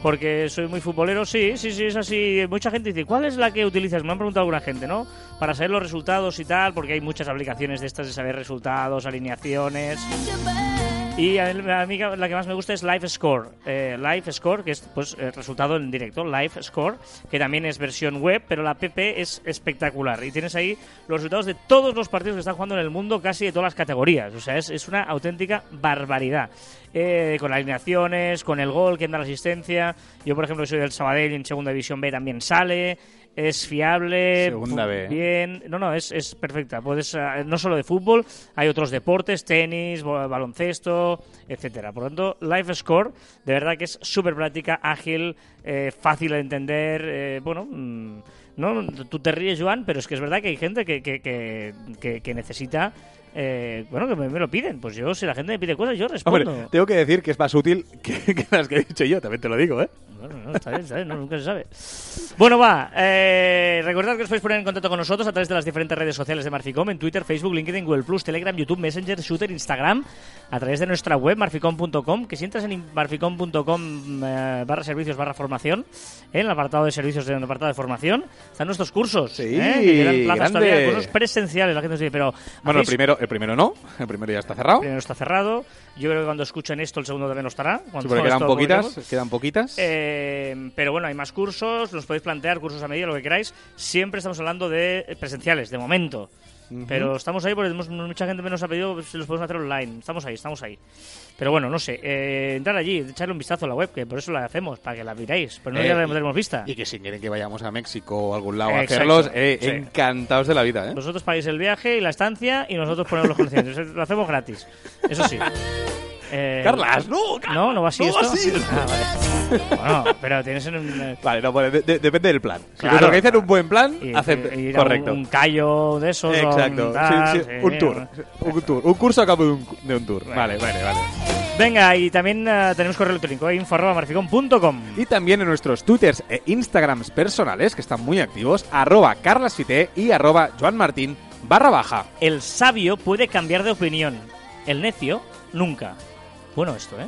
Porque soy muy futbolero, sí, sí, sí, es así. Mucha gente dice, ¿cuál es la que utilizas? Me han preguntado alguna gente, ¿no? Para saber los resultados y tal, porque hay muchas aplicaciones de estas de saber resultados, alineaciones. Y a mí, la que más me gusta es Live Score. Eh, Live Score, que es pues el resultado en directo. Live Score, que también es versión web, pero la app es espectacular. Y tienes ahí los resultados de todos los partidos que están jugando en el mundo, casi de todas las categorías. O sea, es, es una auténtica barbaridad. Eh, con alineaciones, con el gol, quién da la asistencia. Yo, por ejemplo, soy del Sabadell y en Segunda División B también sale. Es fiable, Segunda B, bien. No, no, es, es perfecta. Puedes, eh, no solo de fútbol, hay otros deportes, tenis, baloncesto, etcétera. Por lo tanto, Life Score, de verdad que es súper práctica, ágil, eh, fácil de entender. eh, bueno, mm, no, tú te ríes, Joan, pero es que es verdad que hay gente que, que, que- que necesita eh, bueno, que me, me lo piden. Pues yo, si la gente me pide cosas, yo respondo. Hombre, tengo que decir que es más útil que, que las que he dicho yo, también te lo digo, ¿eh? Bueno, no, está bien, está bien, no, nunca se sabe. Bueno, va. Eh, recordad que os podéis poner en contacto con nosotros a través de las diferentes redes sociales de Marficom, en Twitter, Facebook, LinkedIn, Google Plus, Telegram, YouTube, Messenger, Shooter, Instagram, a través de nuestra web, marficom.com, que si entras en marficom.com eh, barra servicios barra formación, en el apartado de servicios, en el apartado de formación, están nuestros cursos. Sí, ¿eh? que plazas grande. todavía, cursos presenciales. La gente dice, pero Bueno, el ¿hacéis- primero, el primero no, el primero ya está cerrado. primero está cerrado. Yo creo que cuando escuchen esto, el segundo también lo estará. Sí, porque quedan poquitas, quedan poquitas. Eh, pero bueno, hay más cursos, los podéis plantear, cursos a medida, lo que queráis. Siempre estamos hablando de presenciales, de momento. Pero estamos ahí porque tenemos mucha gente que nos ha pedido si los podemos hacer online. Estamos ahí, estamos ahí. Pero bueno, no sé. Eh, entrar allí, echarle un vistazo a la web, que por eso la hacemos, para que la miráis. Pero no Eh, ya la y- tenemos vista. Y que si quieren que vayamos a México o a algún lado a hacerlos, eh, sí. encantados de la vida, ¿eh? Vosotros pagáis el viaje y la estancia y nosotros ponemos los conocimientos. lo hacemos gratis. Eso sí. Eh, Carlas, no, Carlas, No, no va así no esto. va así. Ah, vale. Bueno, pero tienes un, eh, Vale, no, bueno, de- de- depende del plan. Si Claro. nos organizan un buen plan, y- ir a Correcto. Un, un callo de esos. Exacto. un Sí, tal, sí, sí, un tour. Un tour. Un curso a cabo de un, de un tour. Vale, vale, vale. Venga, y también eh, tenemos correo electrónico, info arroba marficom.com. Y también en nuestros twitters e instagrams personales, que están muy activos, arroba carlasfite y arroba joanmartin barra baja. El sabio puede cambiar de opinión, el necio nunca. Bueno esto, ¿eh?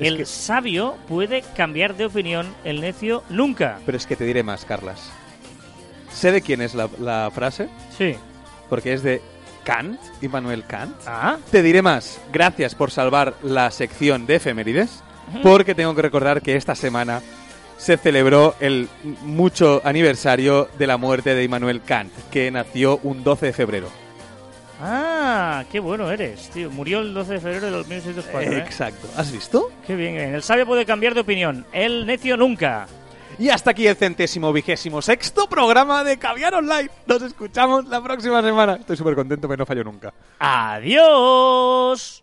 Es el que- sabio puede cambiar de opinión, el necio nunca. Pero es que te diré más, Carlas. Sé de quién es la, la frase, Sí. porque es de Kant, Immanuel Kant. Ah, Te diré más, gracias por salvar la sección de efemérides, porque tengo que recordar que esta semana se celebró el mucho aniversario de la muerte de Immanuel Kant, que nació un 12 de febrero. Ah, qué bueno eres, tío. Murió el 12 de febrero de 1904. ¿eh? Exacto. ¿Has visto? Qué bien, qué bien. El sabio puede cambiar de opinión, el necio nunca. Y hasta aquí el centésimo vigésimo sexto programa de Caviar Online. Nos escuchamos la próxima semana. Estoy súper contento, pero no fallo nunca. Adiós.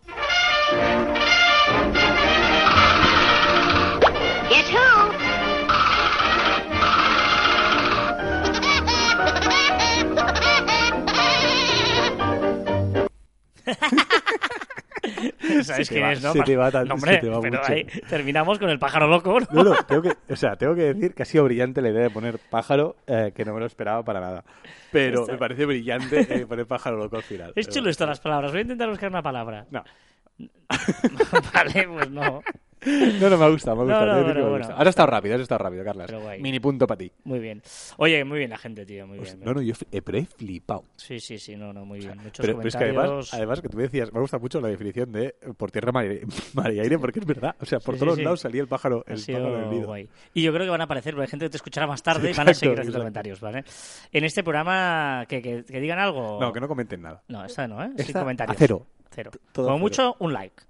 Guess who? ¿Sabes quién es, no? se te va tan- No, hombre, se te va pero mucho. ahí terminamos con el pájaro loco, ¿no? No, no, tengo que, o sea, tengo que decir que ha sido brillante la idea de poner pájaro, eh, que no me lo esperaba para nada. Pero me parece brillante eh, poner pájaro loco al final. Es chulo esto las palabras. Voy a intentar buscar una palabra. No. vale, pues no. No, no, me gusta, me gusta. No, no, bueno, me bueno. Has estado rápido, has estado rápido, Carlas. Mini punto para ti. Muy bien. Oye, muy bien la gente, tío. Muy bien. No, no, yo eh, he flipado. Sí, sí, sí, no, no, muy bien. Muchos Pero, pero es que comentarios. además, además que tú me decías, me gusta mucho la definición de eh, por tierra, mar y, aire, porque es verdad. O sea, por Sí, todos sí, sí. lados salía el pájaro, el pájaro del nido. Y yo creo que van a aparecer, porque hay gente que te escuchará más tarde Sí, y van a exacto, seguir haciendo exacto. comentarios, ¿vale? En este programa, que, que, que digan algo. No, que no comenten nada. No, esta no, ¿eh? Sin Esta, comentarios. a cero. Cero. todo Como cero. mucho, un like,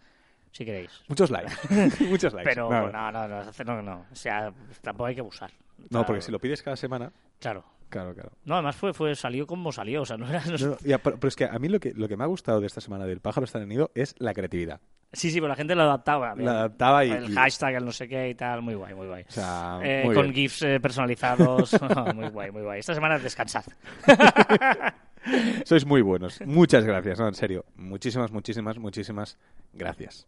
si queréis. Muchos likes. Muchos likes. Pero no, no, no, no, no, no. O sea, tampoco hay que abusar. No, Claro, porque si lo pides cada semana, Claro. claro, claro. No, además fue, fue, salió como salió. O sea, no era. no- ya, pero, pero es que a mí lo que, lo que me ha gustado de esta semana del pájaro está en el nido es la creatividad. Sí, sí, pero la gente lo adaptaba. La adaptaba y- El hashtag, el no sé qué y tal. Muy guay, muy guay. O sea, Eh, muy con bien. GIFs eh, personalizados. muy guay, muy guay. Esta semana descansad. Sois muy buenos. Muchas gracias, no, en serio. Muchísimas, muchísimas, muchísimas gracias.